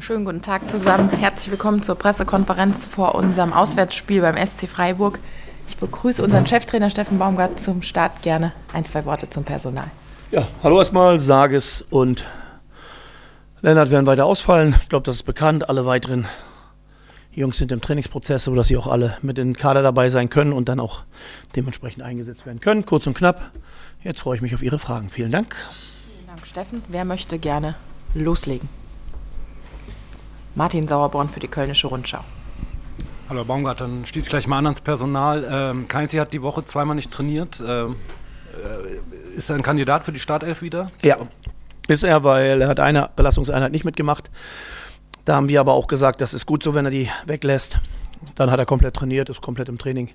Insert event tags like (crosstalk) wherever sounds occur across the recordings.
Schönen guten Tag zusammen. Herzlich willkommen zur Pressekonferenz vor unserem Auswärtsspiel beim SC Freiburg. Ich begrüße unseren Cheftrainer Steffen Baumgart zum Start gerne. Ein, zwei Worte zum Personal. Ja, hallo erstmal, Sages und Lennart werden weiter ausfallen. Ich glaube, das ist bekannt. Alle weiteren Jungs sind im Trainingsprozess, sodass sie auch alle mit in den Kader dabei sein können und dann auch dementsprechend eingesetzt werden können. Kurz und knapp. Jetzt freue ich mich auf Ihre Fragen. Vielen Dank. Vielen Dank, Steffen. Wer möchte gerne loslegen? Martin Sauerborn für die Kölnische Rundschau. Hallo Baumgart, dann schließe ich gleich mal an ans Personal. Ähm, Keinzi hat die Woche zweimal nicht trainiert. Ähm, äh, ist er ein Kandidat für die Startelf wieder? Ja, ist er, weil er hat eine Belastungseinheit nicht mitgemacht. Da haben wir aber auch gesagt, das ist gut so, wenn er die weglässt. Dann hat er komplett trainiert, ist komplett im Training.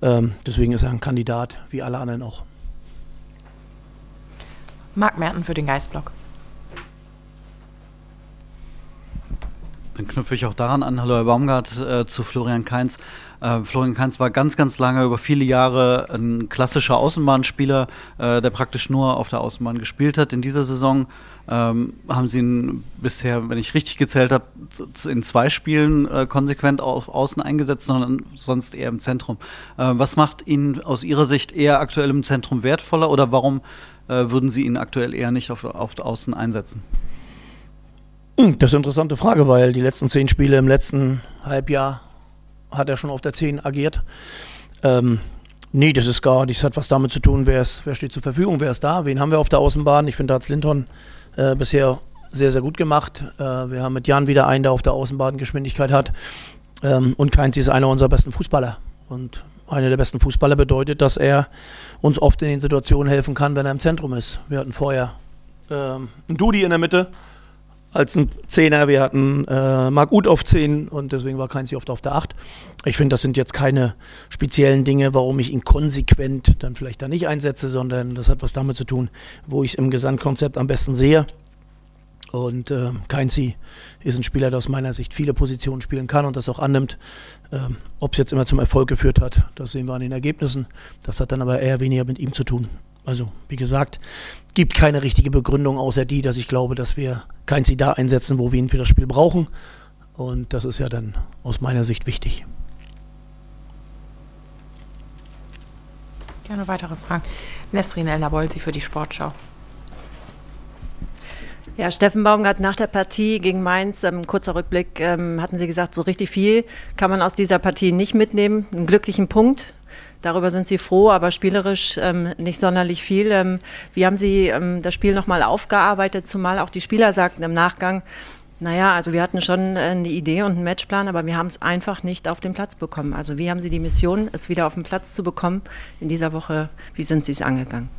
Ähm, deswegen ist er ein Kandidat, wie alle anderen auch. Marc Merten für den Geistblock. Dann knüpfe ich auch daran an, hallo Herr Baumgart, äh, zu Florian Kainz. Äh, Florian Kainz war ganz, ganz lange, über viele Jahre ein klassischer Außenbahnspieler, äh, der praktisch nur auf der Außenbahn gespielt hat. In dieser Saison ähm, haben sie ihn bisher, wenn ich richtig gezählt habe, in zwei Spielen äh, konsequent auf Außen eingesetzt, sondern sonst eher im Zentrum. Äh, was macht ihn aus Ihrer Sicht eher aktuell im Zentrum wertvoller oder warum äh, würden Sie ihn aktuell eher nicht auf, auf Außen einsetzen? Hm, das ist eine interessante Frage, weil die letzten zehn Spiele im letzten Halbjahr hat er schon auf der 10 agiert. Ähm, nee, das ist gar nichts, hat was damit zu tun, wer, ist, wer steht zur Verfügung, wer ist da, wen haben wir auf der Außenbahn. Ich finde, da hat Linton äh, bisher sehr, sehr gut gemacht. Äh, wir haben mit Jan wieder einen, der auf der Außenbahn Geschwindigkeit hat. Ähm, und Keinz ist einer unserer besten Fußballer. Und einer der besten Fußballer bedeutet, dass er uns oft in den Situationen helfen kann, wenn er im Zentrum ist. Wir hatten vorher ähm, einen Dudi in der Mitte als ein Zehner. Wir hatten äh, Marc Uth auf 10 und deswegen war kein oft auf der 8. Ich finde, das sind jetzt keine speziellen Dinge, warum ich ihn konsequent dann vielleicht da nicht einsetze, sondern das hat was damit zu tun, wo ich es im Gesamtkonzept am besten sehe. Und äh, Keinzi ist ein Spieler, der aus meiner Sicht viele Positionen spielen kann und das auch annimmt. Ähm, Ob es jetzt immer zum Erfolg geführt hat, das sehen wir an den Ergebnissen. Das hat dann aber eher weniger mit ihm zu tun. Also, wie gesagt, gibt keine richtige Begründung außer die, dass ich glaube, dass wir kein Sie da einsetzen, wo wir ihn für das Spiel brauchen. Und das ist ja dann aus meiner Sicht wichtig. Gerne weitere Fragen. Nesrin Elnabolsi für die Sportschau. Ja, Steffen Baumgart nach der Partie gegen Mainz, ähm, kurzer Rückblick, ähm, hatten Sie gesagt, so richtig viel kann man aus dieser Partie nicht mitnehmen. Einen glücklichen Punkt, Darüber sind Sie froh, aber spielerisch ähm, nicht sonderlich viel. Ähm, wie haben Sie ähm, das Spiel nochmal aufgearbeitet, zumal auch die Spieler sagten im Nachgang, naja, also wir hatten schon äh, eine Idee und einen Matchplan, aber wir haben es einfach nicht auf den Platz bekommen. Also wie haben Sie die Mission, es wieder auf den Platz zu bekommen in dieser Woche? Wie sind Sie es angegangen?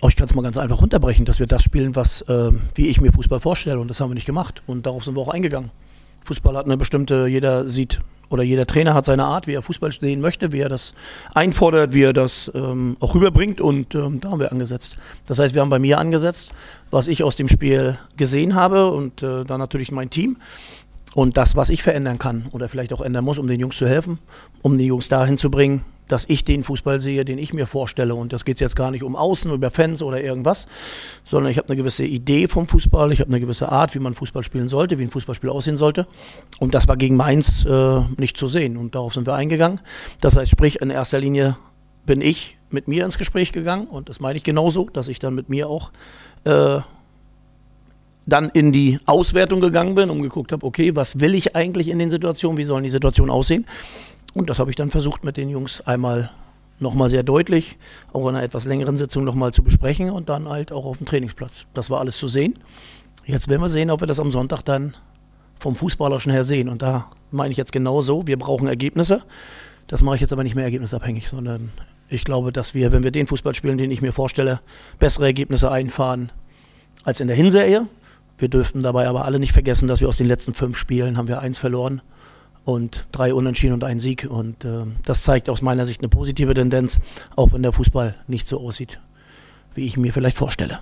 Oh, ich kann es mal ganz einfach runterbrechen, dass wir das spielen, was äh, wie ich mir Fußball vorstelle. Und das haben wir nicht gemacht. Und darauf sind wir auch eingegangen. Fußball hat eine bestimmte, jeder sieht oder jeder Trainer hat seine Art, wie er Fußball sehen möchte, wie er das einfordert, wie er das ähm, auch rüberbringt und ähm, da haben wir angesetzt. Das heißt, wir haben bei mir angesetzt, was ich aus dem Spiel gesehen habe und äh, dann natürlich mein Team und das, was ich verändern kann oder vielleicht auch ändern muss, um den Jungs zu helfen, um die Jungs dahin zu bringen, dass ich den Fußball sehe, den ich mir vorstelle. Und das geht jetzt gar nicht um Außen, über Fans oder irgendwas, sondern ich habe eine gewisse Idee vom Fußball, ich habe eine gewisse Art, wie man Fußball spielen sollte, wie ein Fußballspiel aussehen sollte. Und das war gegen Mainz äh, nicht zu sehen. Und darauf sind wir eingegangen. Das heißt, sprich, in erster Linie bin ich mit mir ins Gespräch gegangen und das meine ich genauso, dass ich dann mit mir auch äh, dann in die Auswertung gegangen bin und geguckt habe, okay, was will ich eigentlich in den Situationen, wie sollen die Situationen aussehen? Und das habe ich dann versucht mit den Jungs einmal nochmal sehr deutlich, auch in einer etwas längeren Sitzung nochmal zu besprechen und dann halt auch auf dem Trainingsplatz. Das war alles zu sehen. Jetzt werden wir sehen, ob wir das am Sonntag dann vom Fußballerischen her sehen. Und da meine ich jetzt genau so, wir brauchen Ergebnisse. Das mache ich jetzt aber nicht mehr ergebnisabhängig, sondern ich glaube, dass wir, wenn wir den Fußball spielen, den ich mir vorstelle, bessere Ergebnisse einfahren als in der Hinserie. Wir dürften dabei aber alle nicht vergessen, dass wir aus den letzten fünf Spielen haben wir eins verloren und drei Unentschieden und ein Sieg. Und äh, das zeigt aus meiner Sicht eine positive Tendenz, auch wenn der Fußball nicht so aussieht, wie ich mir vielleicht vorstelle.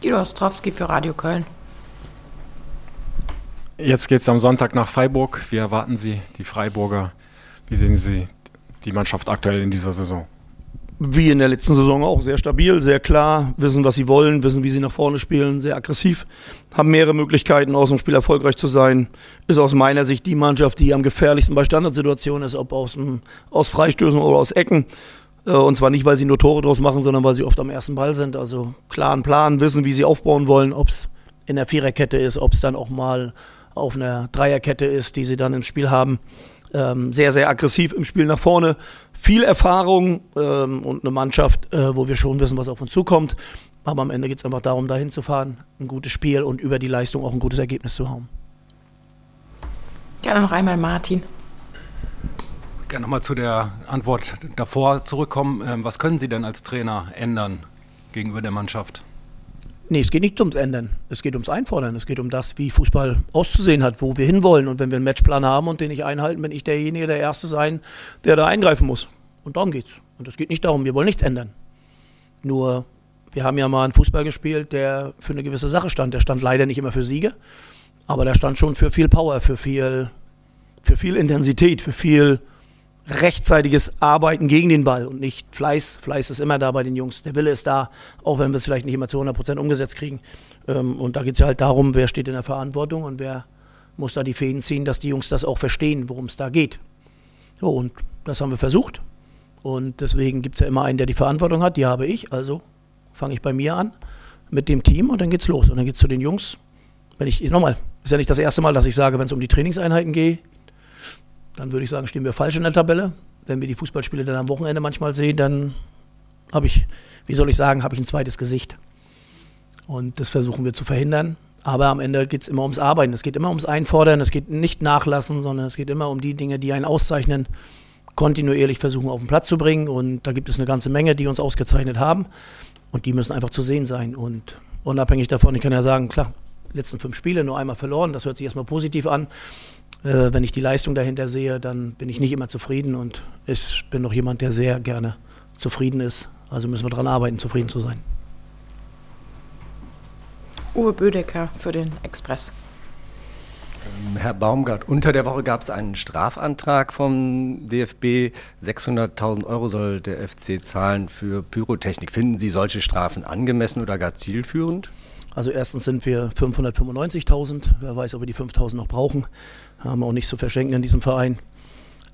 Guido Ostrowski für Radio Köln. Jetzt geht es am Sonntag nach Freiburg. Wie erwarten Sie die Freiburger? Wie sehen Sie die Mannschaft aktuell in dieser Saison? Wie in der letzten Saison auch, sehr stabil, sehr klar, wissen, was sie wollen, wissen, wie sie nach vorne spielen, sehr aggressiv, haben mehrere Möglichkeiten, aus dem Spiel erfolgreich zu sein. Ist aus meiner Sicht die Mannschaft, die am gefährlichsten bei Standardsituationen ist, ob aus, dem, aus Freistößen oder aus Ecken. Äh, und zwar nicht, weil sie nur Tore draus machen, sondern weil sie oft am ersten Ball sind. Also klaren Plan, wissen, wie sie aufbauen wollen, ob es in der Viererkette ist, ob es dann auch mal auf einer Dreierkette ist, die sie dann im Spiel haben. Ähm, sehr, sehr aggressiv im Spiel nach vorne. Viel Erfahrung ähm, und eine Mannschaft, äh, wo wir schon wissen, was auf uns zukommt. Aber am Ende geht es einfach darum, dahin zu fahren, ein gutes Spiel und über die Leistung auch ein gutes Ergebnis zu haben. Gerne noch einmal Martin. Gerne nochmal zu der Antwort davor zurückkommen. Ähm, was können Sie denn als Trainer ändern gegenüber der Mannschaft? Nee, es geht nicht ums Ändern. Es geht ums Einfordern. Es geht um das, wie Fußball auszusehen hat, wo wir hinwollen. Und wenn wir einen Matchplan haben und den nicht einhalten, bin ich derjenige, der Erste sein, der da eingreifen muss. Und darum geht's. Und es geht nicht darum, wir wollen nichts ändern. Nur, wir haben ja mal einen Fußball gespielt, der für eine gewisse Sache stand. Der stand leider nicht immer für Siege, aber der stand schon für viel Power, für viel, für viel Intensität, für viel rechtzeitiges Arbeiten gegen den Ball und nicht Fleiß. Fleiß ist immer da bei den Jungs. Der Wille ist da, auch wenn wir es vielleicht nicht immer zu 100 Prozent umgesetzt kriegen. Ähm, und da geht es ja halt darum, wer steht in der Verantwortung und wer muss da die Fäden ziehen, dass die Jungs das auch verstehen, worum es da geht. So, und das haben wir versucht. Und deswegen gibt es ja immer einen, der die Verantwortung hat. Die habe ich. Also fange ich bei mir an mit dem Team und dann geht's los. Und dann geht's zu den Jungs. Wenn ich, nochmal, ist ja nicht das erste Mal, dass ich sage, wenn es um die Trainingseinheiten geht, dann würde ich sagen, stehen wir falsch in der Tabelle. Wenn wir die Fußballspiele dann am Wochenende manchmal sehen, dann habe ich, wie soll ich sagen, habe ich ein zweites Gesicht. Und das versuchen wir zu verhindern. Aber am Ende geht es immer ums Arbeiten. Es geht immer ums Einfordern. Es geht nicht nachlassen, sondern es geht immer um die Dinge, die einen auszeichnen, kontinuierlich versuchen auf den Platz zu bringen. Und da gibt es eine ganze Menge, die uns ausgezeichnet haben. Und die müssen einfach zu sehen sein. Und unabhängig davon, ich kann ja sagen, klar, letzten fünf Spiele nur einmal verloren. Das hört sich erstmal positiv an äh, wenn ich die Leistung dahinter sehe, dann bin ich nicht immer zufrieden und ich bin doch jemand, der sehr gerne zufrieden ist. Also müssen wir daran arbeiten, zufrieden zu sein. Uwe Bödecker für den Express. Ähm, Herr Baumgart, unter der Woche gab es einen Strafantrag vom DFB. 600.000 Euro soll der FC zahlen für Pyrotechnik. Finden Sie solche Strafen angemessen oder gar zielführend? Also erstens sind wir 595.000. Wer weiß, ob wir die 5.000 noch brauchen. Haben wir auch nicht zu verschenken in diesem Verein.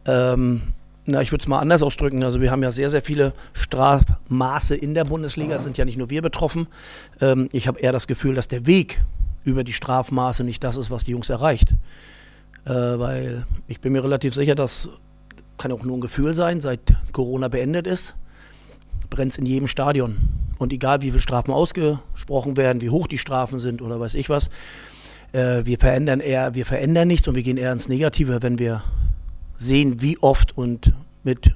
Ähm, na, ich würde es mal anders ausdrücken. Also wir haben ja sehr, sehr viele Strafmaße in der Bundesliga. Es sind ja nicht nur wir betroffen. Ähm, ich habe eher das Gefühl, dass der Weg über die Strafmaße nicht das ist, was die Jungs erreicht. Äh, weil ich bin mir relativ sicher, dass kann auch nur ein Gefühl sein, seit Corona beendet ist, brennt es in jedem Stadion. Und egal wie viele Strafen ausgesprochen werden, wie hoch die Strafen sind oder weiß ich was, äh, wir verändern eher, wir verändern nichts und wir gehen eher ins Negative, wenn wir sehen, wie oft und mit,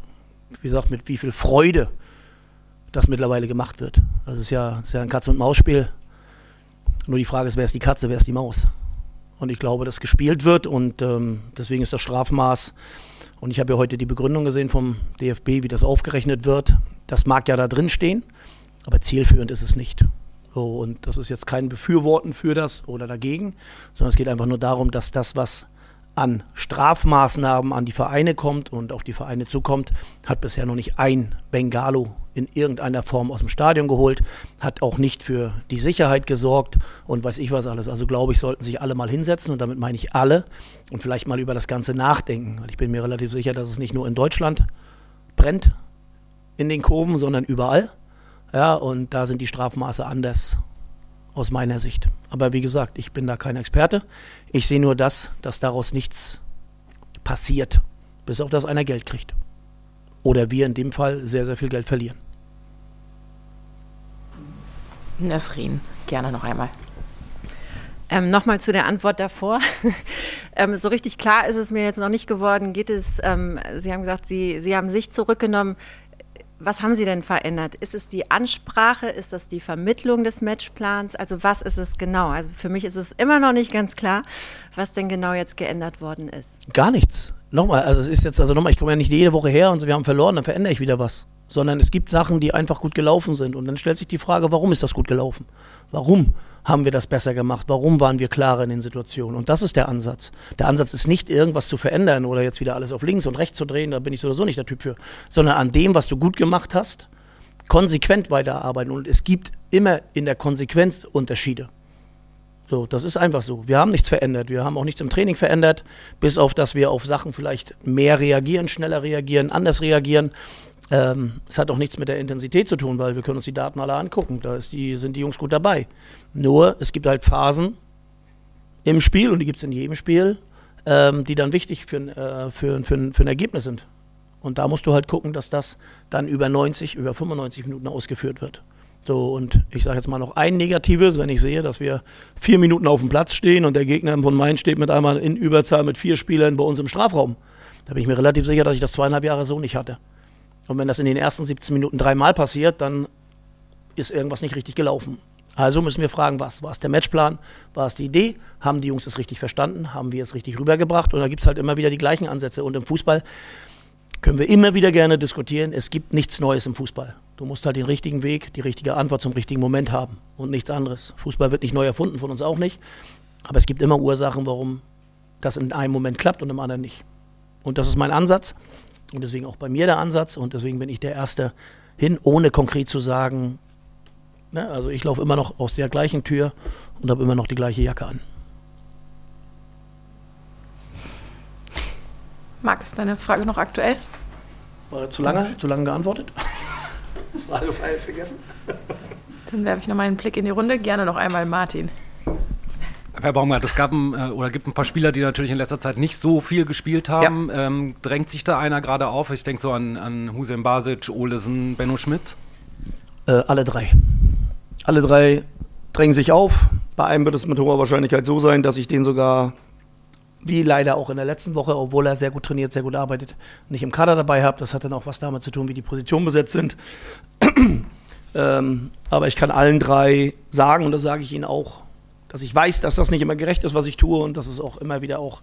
wie gesagt, mit wie viel Freude das mittlerweile gemacht wird. Das ist ja, das ist ja ein Katze- und Maus-Spiel. Nur die Frage ist, wer ist die Katze, wer ist die Maus? Und ich glaube, dass gespielt wird und ähm, deswegen ist das Strafmaß. Und ich habe ja heute die Begründung gesehen vom DFB, wie das aufgerechnet wird. Das mag ja da drin stehen, aber zielführend ist es nicht. So, und das ist jetzt kein Befürworten für das oder dagegen, sondern es geht einfach nur darum, dass das, was an Strafmaßnahmen an die Vereine kommt und auf die Vereine zukommt, hat bisher noch nicht ein Bengalo in irgendeiner Form aus dem Stadion geholt, hat auch nicht für die Sicherheit gesorgt und weiß ich was alles. Also glaube ich, sollten sich alle mal hinsetzen und damit meine ich alle und vielleicht mal über das Ganze nachdenken. Ich bin mir relativ sicher, dass es nicht nur in Deutschland brennt in den Kurven, sondern überall. Ja, und da sind die Strafmaße anders aus meiner Sicht. Aber wie gesagt, ich bin da kein Experte. Ich sehe nur das, dass daraus nichts passiert, bis auf das einer Geld kriegt. Oder wir in dem Fall sehr, sehr viel Geld verlieren. Nesrin, gerne noch einmal. Ähm, Nochmal zu der Antwort davor. (laughs) ähm, so richtig klar ist es mir jetzt noch nicht geworden. Geht es, ähm, Sie haben gesagt, Sie, Sie haben sich zurückgenommen. Was haben Sie denn verändert? Ist es die Ansprache? Ist das die Vermittlung des Matchplans? Also was ist es genau? Also für mich ist es immer noch nicht ganz klar, was denn genau jetzt geändert worden ist. Gar nichts. Nochmal, also es ist jetzt, also nochmal, ich komme ja nicht jede Woche her und wir haben verloren, dann verändere ich wieder was. Sondern es gibt Sachen, die einfach gut gelaufen sind. Und dann stellt sich die Frage, warum ist das gut gelaufen? Warum haben wir das besser gemacht? Warum waren wir klarer in den Situationen? Und das ist der Ansatz. Der Ansatz ist nicht, irgendwas zu verändern oder jetzt wieder alles auf links und rechts zu drehen, da bin ich sowieso nicht der Typ für, sondern an dem, was du gut gemacht hast, konsequent weiterarbeiten. Und es gibt immer in der Konsequenz Unterschiede. So, das ist einfach so. Wir haben nichts verändert. Wir haben auch nichts im Training verändert, bis auf, dass wir auf Sachen vielleicht mehr reagieren, schneller reagieren, anders reagieren. Ähm, es hat auch nichts mit der Intensität zu tun, weil wir können uns die Daten alle angucken. Da die, sind die Jungs gut dabei. Nur, es gibt halt Phasen im Spiel, und die gibt es in jedem Spiel, ähm, die dann wichtig für, äh, für, für, für ein Ergebnis sind. Und da musst du halt gucken, dass das dann über 90, über 95 Minuten ausgeführt wird. So, und ich sage jetzt mal noch ein Negatives, wenn ich sehe, dass wir vier Minuten auf dem Platz stehen und der Gegner von Main steht mit einmal in Überzahl mit vier Spielern bei uns im Strafraum. Da bin ich mir relativ sicher, dass ich das zweieinhalb Jahre so nicht hatte. Und wenn das in den ersten 17 Minuten dreimal passiert, dann ist irgendwas nicht richtig gelaufen. Also müssen wir fragen, was war es der Matchplan, war es die Idee, haben die Jungs es richtig verstanden, haben wir es richtig rübergebracht und da gibt es halt immer wieder die gleichen Ansätze. Und im Fußball können wir immer wieder gerne diskutieren. Es gibt nichts Neues im Fußball. Du musst halt den richtigen Weg, die richtige Antwort zum richtigen Moment haben und nichts anderes. Fußball wird nicht neu erfunden, von uns auch nicht. Aber es gibt immer Ursachen, warum das in einem Moment klappt und im anderen nicht. Und das ist mein Ansatz und deswegen auch bei mir der Ansatz und deswegen bin ich der Erste hin, ohne konkret zu sagen, ne, also ich laufe immer noch aus der gleichen Tür und habe immer noch die gleiche Jacke an. Marc, ist deine Frage noch aktuell? War zu lange, zu lange geantwortet? (laughs) Frage vergessen. Dann werfe ich noch mal einen Blick in die Runde. Gerne noch einmal Martin. Herr Baumgart, es gab ein, äh, oder gibt ein paar Spieler, die natürlich in letzter Zeit nicht so viel gespielt haben. Ja. Ähm, drängt sich da einer gerade auf? Ich denke so an, an Hussein Basic, Olesen, Benno Schmitz. Äh, alle drei. Alle drei drängen sich auf. Bei einem wird es mit hoher Wahrscheinlichkeit so sein, dass ich den sogar wie leider auch in der letzten Woche, obwohl er sehr gut trainiert, sehr gut arbeitet, nicht im Kader dabei habe. Das hat dann auch was damit zu tun, wie die Positionen besetzt sind. (clears throat) ähm, aber ich kann allen drei sagen, und das sage ich Ihnen auch, dass ich weiß, dass das nicht immer gerecht ist, was ich tue und dass es auch immer wieder auch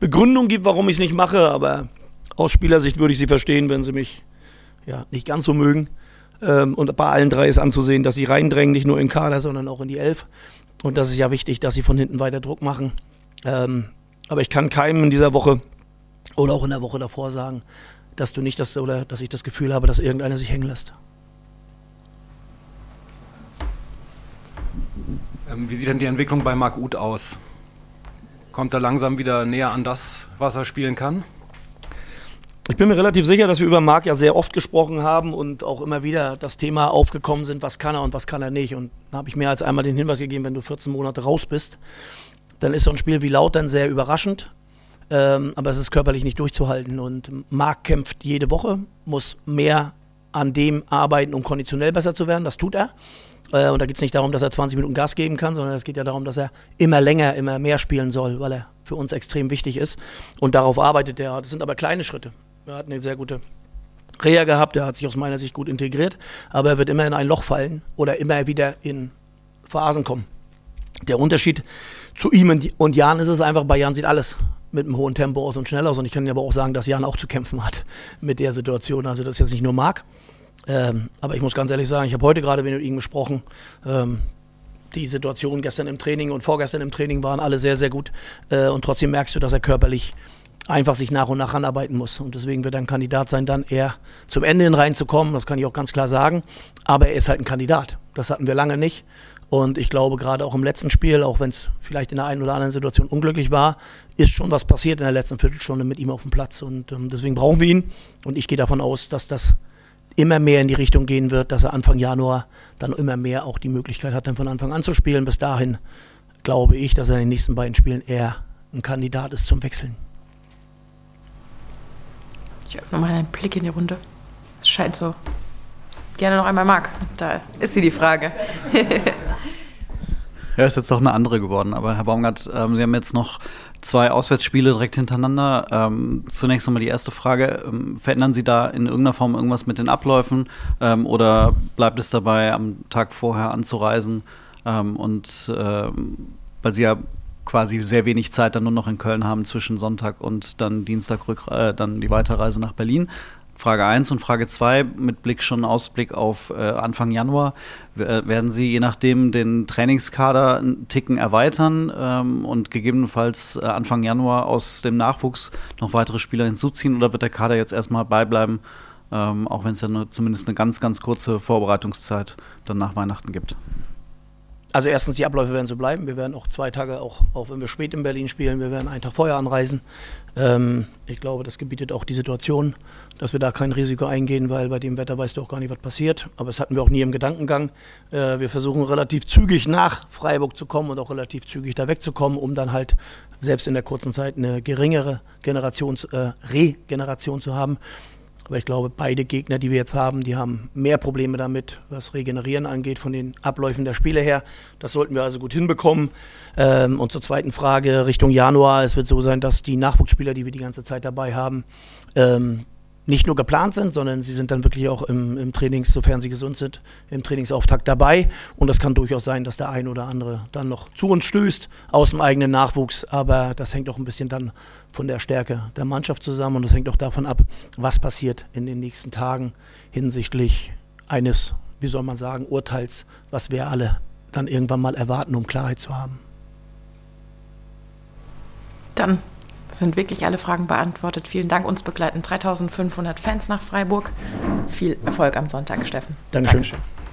Begründung gibt, warum ich es nicht mache. Aber aus Spielersicht würde ich Sie verstehen, wenn Sie mich ja, nicht ganz so mögen. Ähm, und bei allen drei ist anzusehen, dass sie reindrängen, nicht nur in Kader, sondern auch in die Elf. Und das ist ja wichtig, dass sie von hinten weiter Druck machen. Ähm, aber ich kann keinem in dieser Woche oder auch in der Woche davor sagen, dass du nicht das oder dass ich das Gefühl habe, dass irgendeiner sich hängen lässt. Ähm, wie sieht denn die Entwicklung bei Marc Uth aus? Kommt er langsam wieder näher an das, was er spielen kann? Ich bin mir relativ sicher, dass wir über Marc ja sehr oft gesprochen haben und auch immer wieder das Thema aufgekommen sind, was kann er und was kann er nicht. Und da habe ich mehr als einmal den Hinweis gegeben, wenn du 14 Monate raus bist, dann ist so ein Spiel wie Lautern sehr überraschend. Ähm, aber es ist körperlich nicht durchzuhalten. Und Marc kämpft jede Woche, muss mehr an dem arbeiten, um konditionell besser zu werden. Das tut er. Äh, und da geht es nicht darum, dass er 20 Minuten Gas geben kann, sondern es geht ja darum, dass er immer länger, immer mehr spielen soll, weil er für uns extrem wichtig ist. Und darauf arbeitet er. Das sind aber kleine Schritte. Er hat eine sehr gute Reha gehabt, er hat sich aus meiner Sicht gut integriert, aber er wird immer in ein Loch fallen oder immer wieder in Phasen kommen. Der Unterschied zu ihm und Jan ist es einfach, bei Jan sieht alles mit einem hohen Tempo aus und schnell aus. Und ich kann aber auch sagen, dass Jan auch zu kämpfen hat mit der Situation. Also das ist jetzt nicht nur Marc. Ähm, aber ich muss ganz ehrlich sagen, ich habe heute gerade mit ihm gesprochen. Ähm, die Situation gestern im Training und vorgestern im Training waren alle sehr, sehr gut. Äh, und trotzdem merkst du, dass er körperlich einfach sich nach und nach anarbeiten muss. Und deswegen wird er ein Kandidat sein, dann eher zum Ende hin reinzukommen. Das kann ich auch ganz klar sagen. Aber er ist halt ein Kandidat. Das hatten wir lange nicht. Und ich glaube, gerade auch im letzten Spiel, auch wenn es vielleicht in der einen oder anderen Situation unglücklich war, ist schon was passiert in der letzten Viertelstunde mit ihm auf dem Platz. Und ähm, deswegen brauchen wir ihn. Und ich gehe davon aus, dass das immer mehr in die Richtung gehen wird, dass er Anfang Januar dann immer mehr auch die Möglichkeit hat, dann von Anfang an zu spielen. Bis dahin glaube ich, dass er in den nächsten beiden Spielen eher ein Kandidat ist zum Wechseln. Ich öffne mal einen Blick in die Runde. Es scheint so. Gerne noch einmal Marc. Da ist sie die Frage. (laughs) Ja, ist jetzt doch eine andere geworden. Aber Herr Baumgart, ähm, Sie haben jetzt noch zwei Auswärtsspiele direkt hintereinander. Ähm, zunächst einmal die erste Frage. Ähm, verändern Sie da in irgendeiner Form irgendwas mit den Abläufen ähm, oder bleibt es dabei, am Tag vorher anzureisen? Ähm, und ähm, weil Sie ja quasi sehr wenig Zeit dann nur noch in Köln haben zwischen Sonntag und dann Dienstag rück, äh, dann die Weiterreise nach Berlin. Frage 1 und Frage 2 mit Blick schon Ausblick auf äh, Anfang Januar. Äh, werden Sie je nachdem den Trainingskader einen Ticken erweitern ähm, und gegebenenfalls äh, Anfang Januar aus dem Nachwuchs noch weitere Spieler hinzuziehen oder wird der Kader jetzt erstmal beibleiben, ähm, auch wenn es ja nur zumindest eine ganz, ganz kurze Vorbereitungszeit dann nach Weihnachten gibt. Also erstens, die Abläufe werden so bleiben. Wir werden auch zwei Tage, auch, auch wenn wir spät in Berlin spielen, wir werden einen Tag vorher anreisen. Ähm, ich glaube, das gebietet auch die Situation, dass wir da kein Risiko eingehen, weil bei dem Wetter weißt du auch gar nicht, was passiert. Aber das hatten wir auch nie im Gedankengang. Äh, wir versuchen relativ zügig nach Freiburg zu kommen und auch relativ zügig da wegzukommen, um dann halt selbst in der kurzen Zeit eine geringere Generations, äh, Regeneration zu haben. Aber ich glaube, beide Gegner, die wir jetzt haben, die haben mehr Probleme damit, was Regenerieren angeht, von den Abläufen der Spiele her. Das sollten wir also gut hinbekommen. Ähm, und zur zweiten Frage Richtung Januar. Es wird so sein, dass die Nachwuchsspieler, die wir die ganze Zeit dabei haben, ähm, nicht nur geplant sind, sondern sie sind dann wirklich auch im, im Trainings, sofern sie gesund sind, im Trainingsauftakt dabei. Und das kann durchaus sein, dass der ein oder andere dann noch zu uns stößt aus dem eigenen Nachwuchs. Aber das hängt auch ein bisschen dann von der Stärke der Mannschaft zusammen und das hängt auch davon ab, was passiert in den nächsten Tagen hinsichtlich eines, wie soll man sagen, Urteils, was wir alle dann irgendwann mal erwarten, um Klarheit zu haben. Dann sind wirklich alle Fragen beantwortet. Vielen Dank. Uns begleiten 3500 Fans nach Freiburg. Viel Erfolg am Sonntag, Steffen. Dankeschön. Dankeschön.